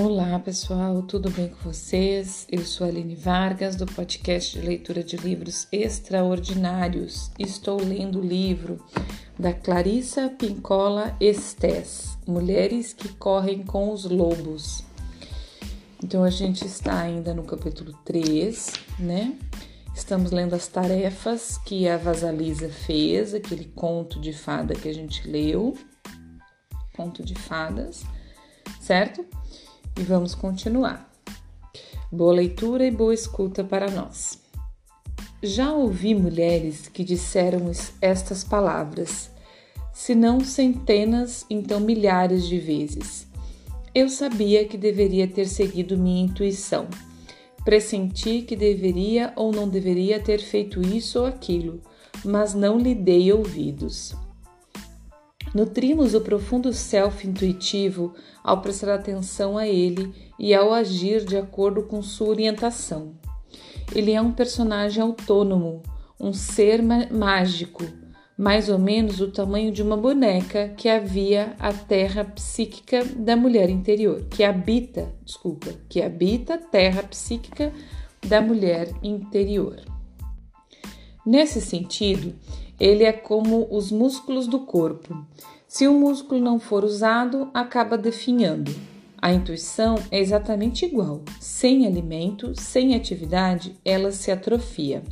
Olá pessoal, tudo bem com vocês? Eu sou a Aline Vargas do podcast de leitura de livros extraordinários. Estou lendo o livro da Clarissa Pincola Estés, Mulheres que Correm com os Lobos. Então a gente está ainda no capítulo 3, né? Estamos lendo as tarefas que a Vasalisa fez, aquele conto de fada que a gente leu, conto de fadas, certo? E vamos continuar. Boa leitura e boa escuta para nós. Já ouvi mulheres que disseram estas palavras, se não centenas, então milhares de vezes. Eu sabia que deveria ter seguido minha intuição. Pressenti que deveria ou não deveria ter feito isso ou aquilo, mas não lhe dei ouvidos. Nutrimos o profundo self intuitivo ao prestar atenção a ele e ao agir de acordo com sua orientação. Ele é um personagem autônomo, um ser mágico, mais ou menos do tamanho de uma boneca que havia a terra psíquica da mulher interior, que habita, desculpa, que habita a terra psíquica da mulher interior. Nesse sentido, ele é como os músculos do corpo. Se o músculo não for usado, acaba definhando. A intuição é exatamente igual. Sem alimento, sem atividade, ela se atrofia.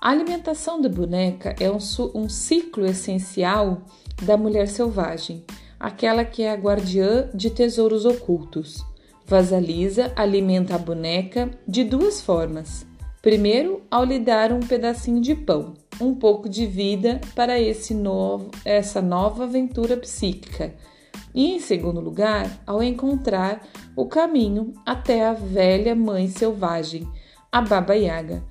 A alimentação da boneca é um, um ciclo essencial da mulher selvagem, aquela que é a guardiã de tesouros ocultos. Vasalisa alimenta a boneca de duas formas. Primeiro, ao lhe dar um pedacinho de pão, um pouco de vida para esse novo, essa nova aventura psíquica. E, em segundo lugar, ao encontrar o caminho até a velha mãe selvagem, a Baba Yaga,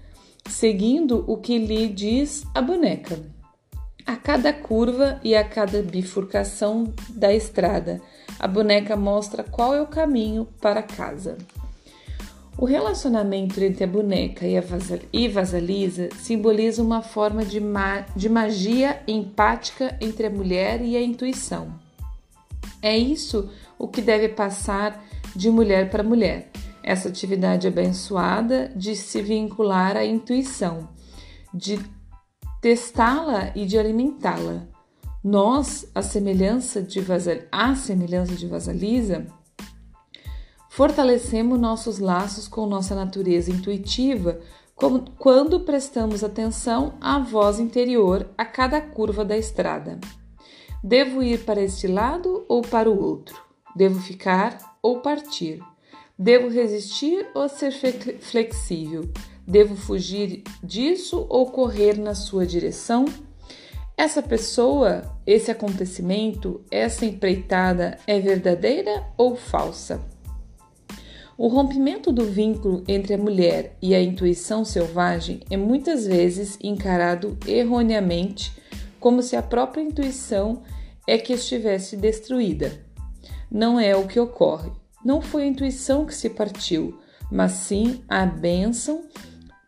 seguindo o que lhe diz a boneca. A cada curva e a cada bifurcação da estrada, a boneca mostra qual é o caminho para casa. O relacionamento entre a boneca e Vasalisa simboliza uma forma de, ma de magia empática entre a mulher e a intuição. É isso o que deve passar de mulher para mulher, essa atividade abençoada de se vincular à intuição, de testá-la e de alimentá-la. Nós, a semelhança de, Vasal, a semelhança de Vasalisa, Fortalecemos nossos laços com nossa natureza intuitiva quando prestamos atenção à voz interior a cada curva da estrada. Devo ir para este lado ou para o outro? Devo ficar ou partir? Devo resistir ou ser flexível? Devo fugir disso ou correr na sua direção? Essa pessoa, esse acontecimento, essa empreitada é verdadeira ou falsa? O rompimento do vínculo entre a mulher e a intuição selvagem é muitas vezes encarado erroneamente como se a própria intuição é que estivesse destruída. Não é o que ocorre. Não foi a intuição que se partiu, mas sim a bênção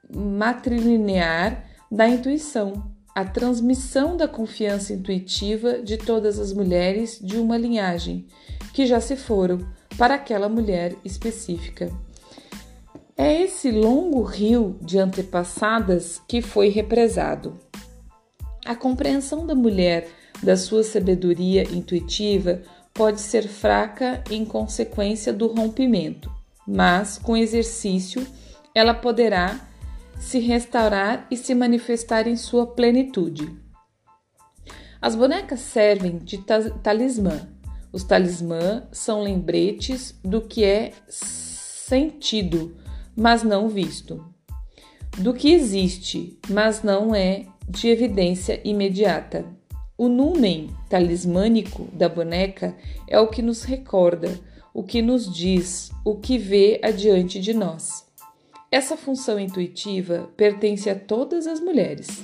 matrilinear da intuição, a transmissão da confiança intuitiva de todas as mulheres de uma linhagem que já se foram para aquela mulher específica. É esse longo rio de antepassadas que foi represado. A compreensão da mulher da sua sabedoria intuitiva pode ser fraca em consequência do rompimento, mas com exercício ela poderá se restaurar e se manifestar em sua plenitude. As bonecas servem de talismã, os talismã são lembretes do que é sentido, mas não visto, do que existe, mas não é de evidência imediata. O numen talismânico da boneca é o que nos recorda, o que nos diz, o que vê adiante de nós. Essa função intuitiva pertence a todas as mulheres.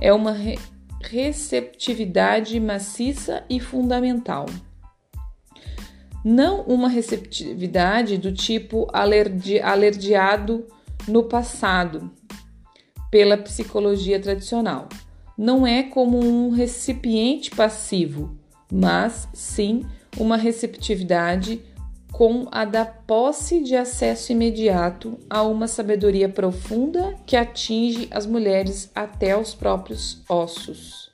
É uma re receptividade maciça e fundamental não uma receptividade do tipo alergi alergiado no passado pela psicologia tradicional. Não é como um recipiente passivo, mas sim uma receptividade com a da posse de acesso imediato a uma sabedoria profunda que atinge as mulheres até os próprios ossos.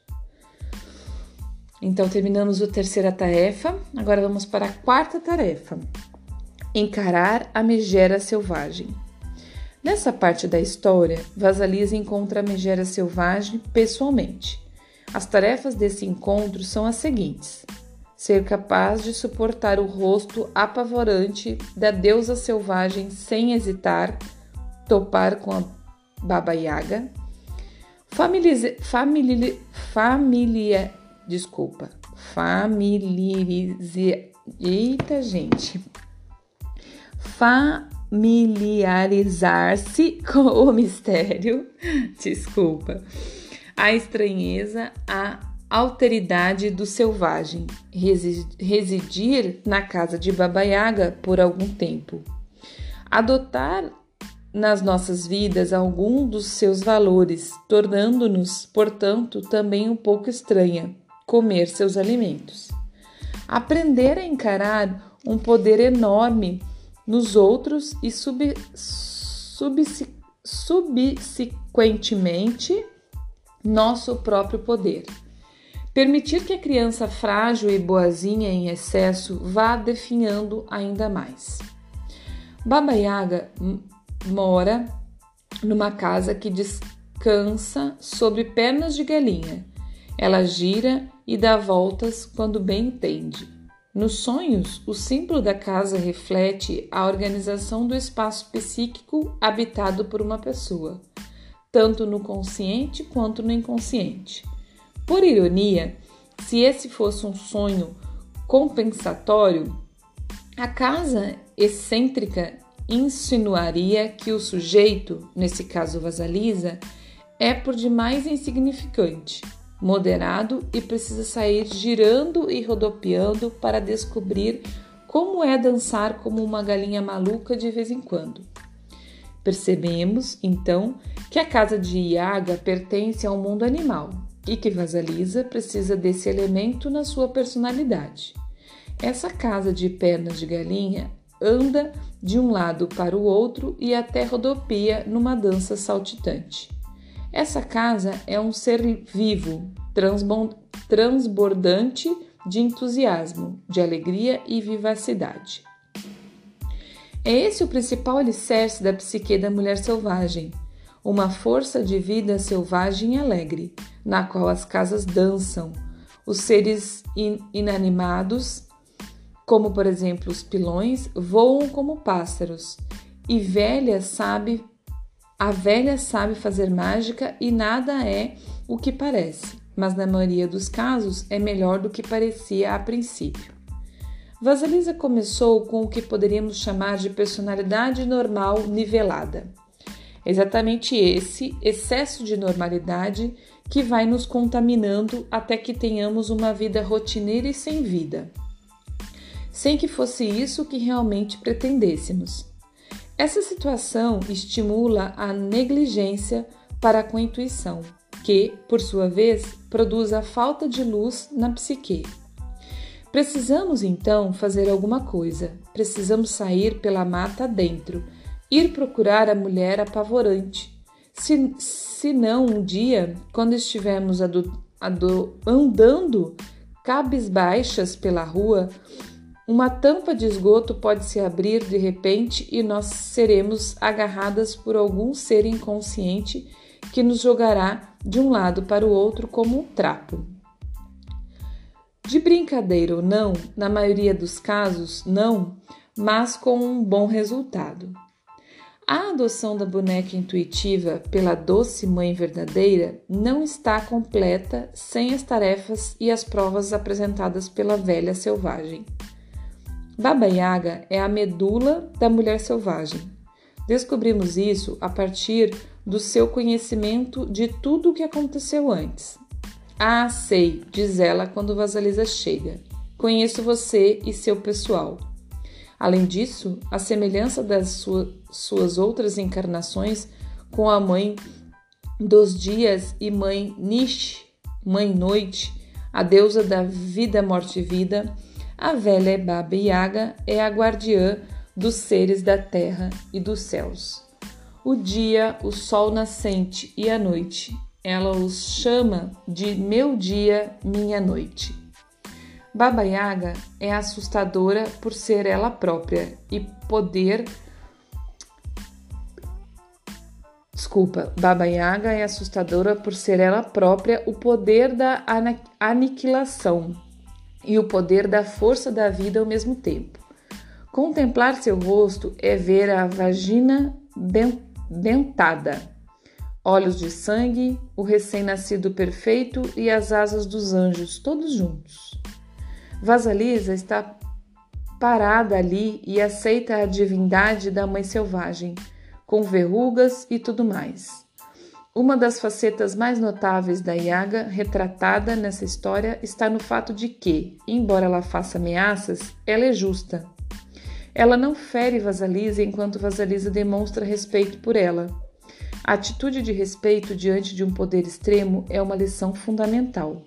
Então, terminamos a terceira tarefa, agora vamos para a quarta tarefa: encarar a megera selvagem. Nessa parte da história, Vasalisa encontra a megera selvagem pessoalmente. As tarefas desse encontro são as seguintes: ser capaz de suportar o rosto apavorante da deusa selvagem sem hesitar, topar com a Baba Yaga, familiariza, familia, desculpa, familiarize, eita gente, familiarizar-se com o mistério, desculpa, a estranheza, a alteridade do selvagem, residir na casa de Baba Yaga por algum tempo, adotar nas nossas vidas algum dos seus valores, tornando-nos, portanto, também um pouco estranha comer seus alimentos. Aprender a encarar um poder enorme nos outros e sub, subsequentemente nosso próprio poder. Permitir que a criança frágil e boazinha em excesso vá definhando ainda mais. Baba Yaga mora numa casa que descansa sobre pernas de galinha. Ela gira e dá voltas quando bem entende. Nos sonhos, o símbolo da casa reflete a organização do espaço psíquico habitado por uma pessoa, tanto no consciente quanto no inconsciente. Por ironia, se esse fosse um sonho compensatório, a casa excêntrica insinuaria que o sujeito, nesse caso Vasalisa, é por demais insignificante, moderado e precisa sair girando e rodopiando para descobrir como é dançar como uma galinha maluca de vez em quando. Percebemos, então, que a casa de Iaga pertence ao mundo animal, e que Vasalisa precisa desse elemento na sua personalidade. Essa casa de pernas de galinha anda de um lado para o outro e até rodopia numa dança saltitante. Essa casa é um ser vivo, transbordante de entusiasmo, de alegria e vivacidade. É esse o principal alicerce da psique da mulher selvagem, uma força de vida selvagem e alegre, na qual as casas dançam, os seres in inanimados, como por exemplo os pilões, voam como pássaros, e velha sabe a velha sabe fazer mágica e nada é o que parece, mas na maioria dos casos é melhor do que parecia a princípio. Vasilisa começou com o que poderíamos chamar de personalidade normal nivelada. Exatamente esse excesso de normalidade que vai nos contaminando até que tenhamos uma vida rotineira e sem vida. Sem que fosse isso que realmente pretendêssemos. Essa situação estimula a negligência para com a intuição, que, por sua vez, produz a falta de luz na psique. Precisamos então fazer alguma coisa, precisamos sair pela mata dentro ir procurar a mulher apavorante. Se, se não um dia, quando estivermos andando cabisbaixas pela rua, uma tampa de esgoto pode se abrir de repente e nós seremos agarradas por algum ser inconsciente que nos jogará de um lado para o outro como um trapo. De brincadeira ou não, na maioria dos casos, não, mas com um bom resultado. A adoção da boneca intuitiva pela doce mãe verdadeira não está completa sem as tarefas e as provas apresentadas pela velha selvagem. Baba Yaga é a medula da mulher selvagem. Descobrimos isso a partir do seu conhecimento de tudo o que aconteceu antes. Ah, sei, diz ela quando Vasalisa chega. Conheço você e seu pessoal. Além disso, a semelhança das sua, suas outras encarnações com a mãe dos dias e mãe Nish, mãe noite, a deusa da vida, morte e vida, A velha Baba Yaga é a guardiã dos seres da terra e dos céus. O dia, o sol nascente e a noite, ela os chama de meu dia, minha noite. Baba Yaga é assustadora por ser ela própria e poder. Desculpa, Baba Yaga é assustadora por ser ela própria o poder da aniquilação e o poder da força da vida ao mesmo tempo. Contemplar seu rosto é ver a vagina dentada, olhos de sangue, o recém-nascido perfeito e as asas dos anjos, todos juntos. Vasalisa está parada ali e aceita a divindade da mãe selvagem, com verrugas e tudo mais. Uma das facetas mais notáveis da Yaga retratada nessa história está no fato de que, embora ela faça ameaças, ela é justa. Ela não fere Vasalisa enquanto Vasalisa demonstra respeito por ela. A atitude de respeito diante de um poder extremo é uma lição fundamental.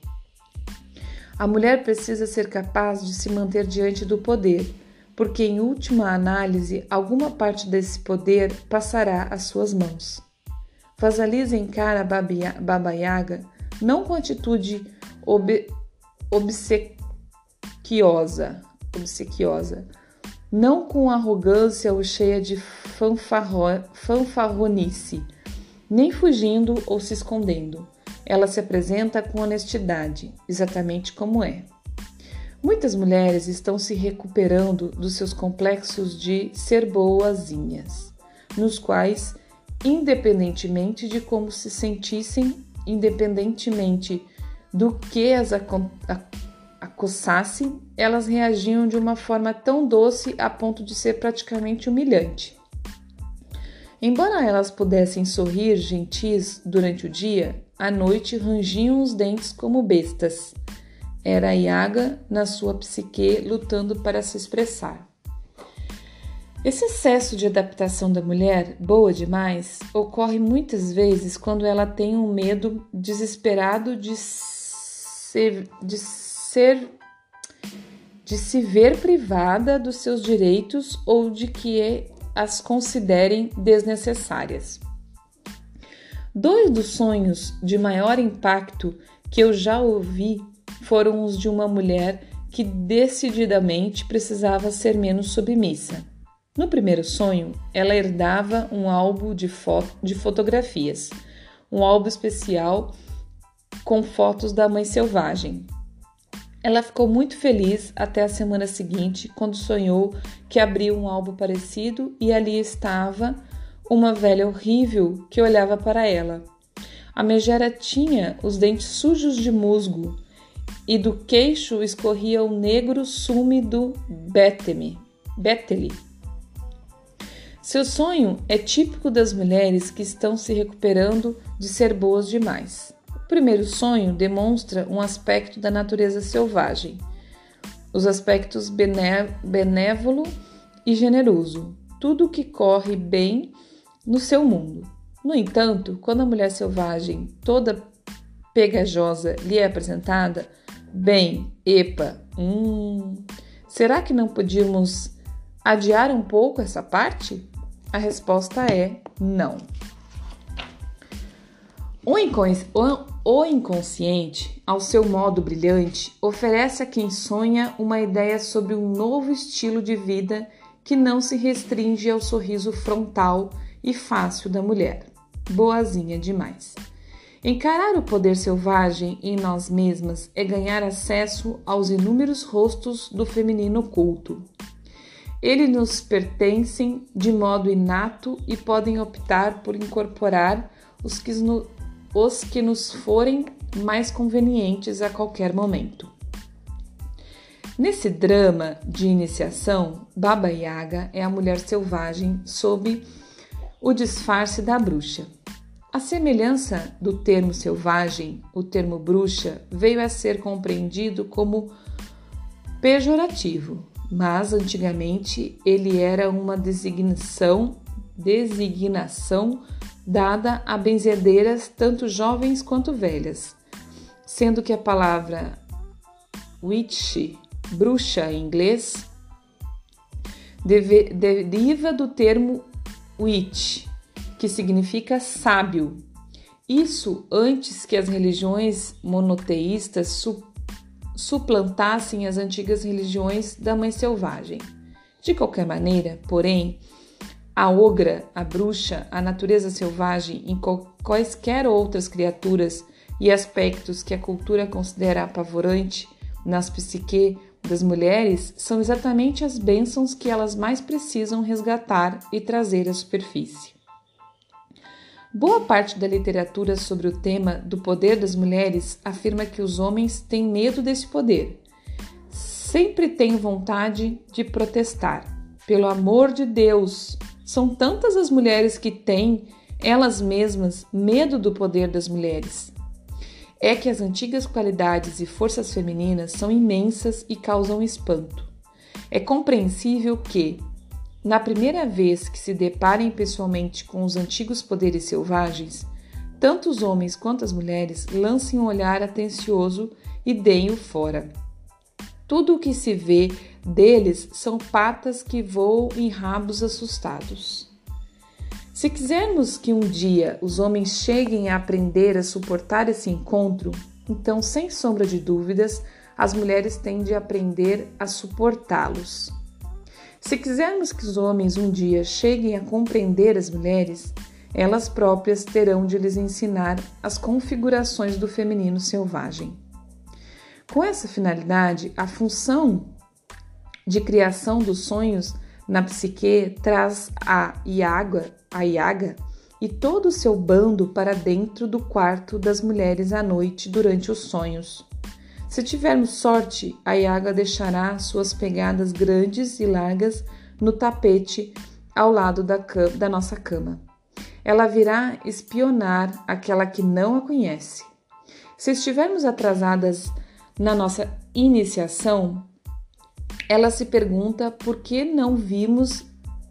A mulher precisa ser capaz de se manter diante do poder, porque em última análise, alguma parte desse poder passará às suas mãos. Vasalisa encara Baba Yaga não com atitude ob obsequiosa, obsequiosa, não com arrogância ou cheia de fanfarro fanfarronice, nem fugindo ou se escondendo, ela se apresenta com honestidade, exatamente como é. Muitas mulheres estão se recuperando dos seus complexos de ser boazinhas, nos quais, independentemente de como se sentissem, independentemente do que as acossasse, elas reagiam de uma forma tão doce a ponto de ser praticamente humilhante. Embora elas pudessem sorrir gentis durante o dia, à noite rangiam os dentes como bestas. Era a Yaga na sua psique lutando para se expressar. Esse excesso de adaptação da mulher, boa demais, ocorre muitas vezes quando ela tem um medo desesperado de ser, de ser de se ver privada dos seus direitos ou de que as considerem desnecessárias. Dois dos sonhos de maior impacto que eu já ouvi foram os de uma mulher que decididamente precisava ser menos submissa. No primeiro sonho, ela herdava um álbum de, foto, de fotografias, um álbum especial com fotos da mãe selvagem, ela ficou muito feliz até a semana seguinte, quando sonhou que abriu um álbum parecido e ali estava uma velha horrível que olhava para ela. A megera tinha os dentes sujos de musgo e do queixo escorria o negro sume do Béteme, Bételi. Seu sonho é típico das mulheres que estão se recuperando de ser boas demais. O primeiro sonho demonstra um aspecto da natureza selvagem, os aspectos benévolo e generoso, tudo que corre bem no seu mundo. No entanto, quando a mulher selvagem, toda pegajosa, lhe é apresentada, bem, epa, hum, será que não podíamos adiar um pouco essa parte? A resposta é não. O, o inconsciente, ao seu modo brilhante, oferece a quem sonha uma ideia sobre um novo estilo de vida que não se restringe ao sorriso frontal e fácil da mulher. Boazinha demais. Encarar o poder selvagem em nós mesmas é ganhar acesso aos inúmeros rostos do feminino oculto. Eles nos pertencem de modo inato e podem optar por incorporar os que, os que nos forem mais convenientes a qualquer momento. Nesse drama de iniciação, Baba Yaga é a mulher selvagem sob o disfarce da bruxa. A semelhança do termo selvagem, o termo bruxa veio a ser compreendido como pejorativo, mas antigamente ele era uma designação, designação dada a benzedeiras tanto jovens quanto velhas, sendo que a palavra witch bruxa em inglês, deve, deriva do termo witch, que significa sábio. Isso antes que as religiões monoteístas su suplantassem as antigas religiões da mãe selvagem. De qualquer maneira, porém, a ogra, a bruxa, a natureza selvagem em quaisquer outras criaturas e aspectos que a cultura considera apavorante nas psique das mulheres são exatamente as bênçãos que elas mais precisam resgatar e trazer à superfície. Boa parte da literatura sobre o tema do poder das mulheres afirma que os homens têm medo desse poder. Sempre têm vontade de protestar. Pelo amor de Deus, são tantas as mulheres que têm, elas mesmas, medo do poder das mulheres. É que as antigas qualidades e forças femininas são imensas e causam espanto. É compreensível que, na primeira vez que se deparem pessoalmente com os antigos poderes selvagens, tanto os homens quanto as mulheres lancem um olhar atencioso e deem-o fora. Tudo o que se vê deles são patas que voam em rabos assustados. Se quisermos que um dia os homens cheguem a aprender a suportar esse encontro, então, sem sombra de dúvidas, as mulheres têm de aprender a suportá-los. Se quisermos que os homens um dia cheguem a compreender as mulheres, elas próprias terão de lhes ensinar as configurações do feminino selvagem. Com essa finalidade, a função de criação dos sonhos na psique traz a Iaga, a Iaga e todo o seu bando para dentro do quarto das mulheres à noite durante os sonhos. Se tivermos sorte, a Iaga deixará suas pegadas grandes e largas no tapete ao lado da, cama, da nossa cama. Ela virá espionar aquela que não a conhece. Se estivermos atrasadas na nossa iniciação, ela se pergunta por que não vimos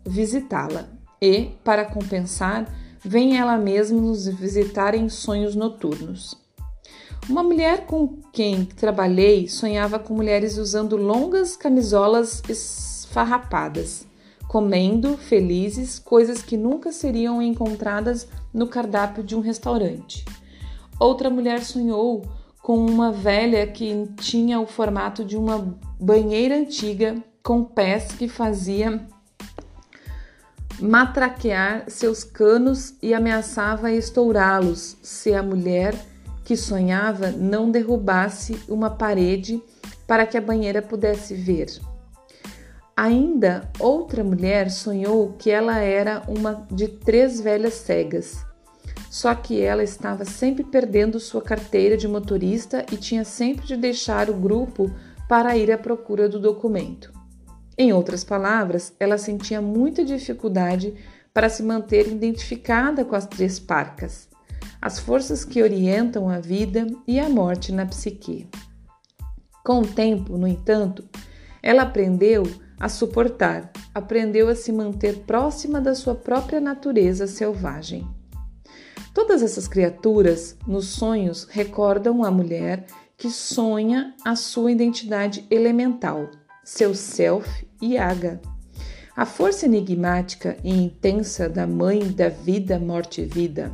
visitá-la e, para compensar, vem ela mesma nos visitar em sonhos noturnos. Uma mulher com quem trabalhei sonhava com mulheres usando longas camisolas esfarrapadas, comendo, felizes, coisas que nunca seriam encontradas no cardápio de um restaurante. Outra mulher sonhou com uma velha que tinha o formato de uma banheira antiga com pés que fazia matraquear seus canos e ameaçava estourá-los se a mulher que sonhava não derrubasse uma parede para que a banheira pudesse ver. Ainda outra mulher sonhou que ela era uma de três velhas cegas, só que ela estava sempre perdendo sua carteira de motorista e tinha sempre de deixar o grupo para ir à procura do documento. Em outras palavras, ela sentia muita dificuldade para se manter identificada com as três parcas as forças que orientam a vida e a morte na psique. Com o tempo, no entanto, ela aprendeu a suportar, aprendeu a se manter próxima da sua própria natureza selvagem. Todas essas criaturas, nos sonhos, recordam a mulher que sonha a sua identidade elemental, seu self e aga. A força enigmática e intensa da mãe da vida, morte e vida.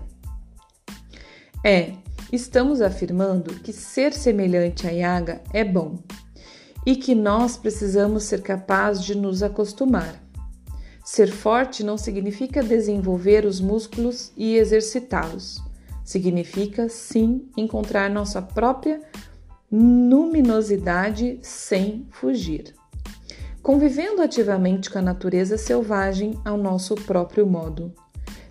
É, estamos afirmando que ser semelhante a Yaga é bom e que nós precisamos ser capazes de nos acostumar. Ser forte não significa desenvolver os músculos e exercitá-los. Significa, sim, encontrar nossa própria luminosidade sem fugir. Convivendo ativamente com a natureza selvagem ao nosso próprio modo.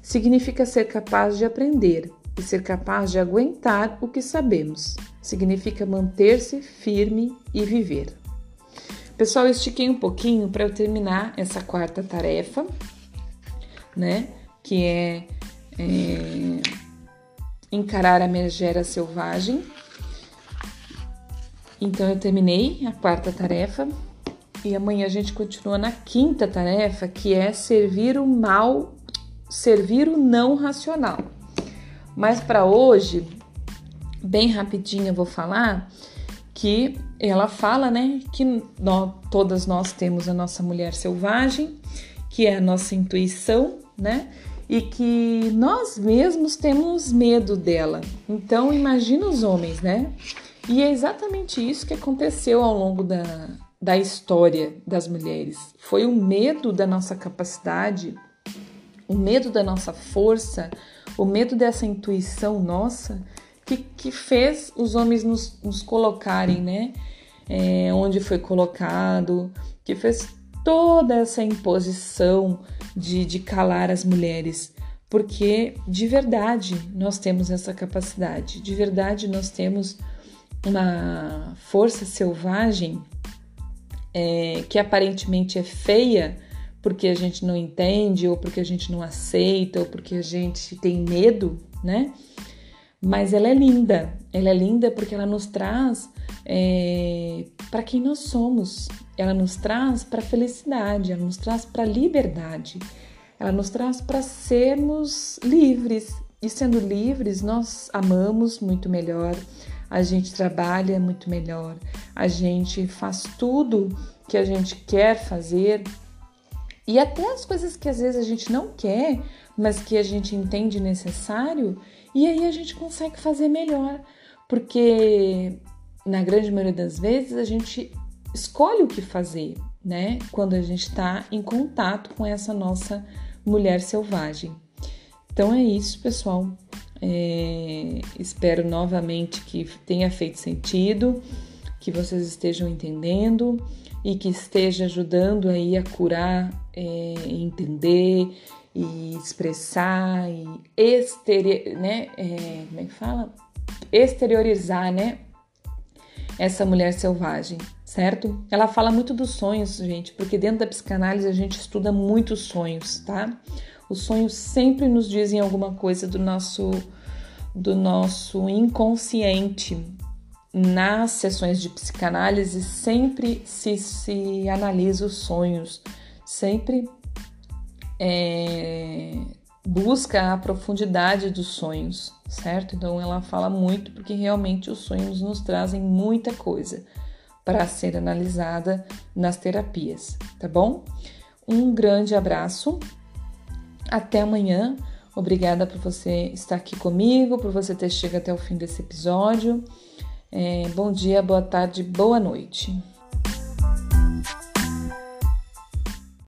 Significa ser capaz de aprender, e ser capaz de aguentar o que sabemos. Significa manter-se firme e viver. Pessoal, eu estiquei um pouquinho para eu terminar essa quarta tarefa, né? Que é, é encarar a megera selvagem. Então, eu terminei a quarta tarefa e amanhã a gente continua na quinta tarefa, que é servir o mal, servir o não racional. Mas para hoje, bem rapidinho eu vou falar que ela fala, né, que nós, todas nós temos a nossa mulher selvagem, que é a nossa intuição, né? E que nós mesmos temos medo dela. Então, imagina os homens, né? E é exatamente isso que aconteceu ao longo da, da história das mulheres. Foi o medo da nossa capacidade, o medo da nossa força, o medo dessa intuição nossa que, que fez os homens nos, nos colocarem, né? É, onde foi colocado, que fez toda essa imposição de, de calar as mulheres, porque de verdade nós temos essa capacidade, de verdade nós temos uma força selvagem é, que aparentemente é feia porque a gente não entende, ou porque a gente não aceita, ou porque a gente tem medo, né? Mas ela é linda, ela é linda porque ela nos traz é, para quem nós somos, ela nos traz para felicidade, ela nos traz para liberdade, ela nos traz para sermos livres. E sendo livres, nós amamos muito melhor, a gente trabalha muito melhor, a gente faz tudo que a gente quer fazer e até as coisas que às vezes a gente não quer, mas que a gente entende necessário, e aí a gente consegue fazer melhor, porque na grande maioria das vezes a gente escolhe o que fazer, né? Quando a gente está em contato com essa nossa mulher selvagem. Então é isso, pessoal. É, espero novamente que tenha feito sentido, que vocês estejam entendendo e que esteja ajudando aí a curar, é, entender e expressar e exteri né, é, como é que fala? exteriorizar, né, essa mulher selvagem, certo? Ela fala muito dos sonhos, gente, porque dentro da psicanálise a gente estuda muitos sonhos, tá? Os sonhos sempre nos dizem alguma coisa do nosso do nosso inconsciente. Nas sessões de psicanálise sempre se, se analisa os sonhos, sempre é, busca a profundidade dos sonhos, certo? Então ela fala muito porque realmente os sonhos nos trazem muita coisa para ser analisada nas terapias, tá bom? Um grande abraço, até amanhã. Obrigada por você estar aqui comigo, por você ter chegado até o fim desse episódio. É, bom dia, boa tarde, boa noite.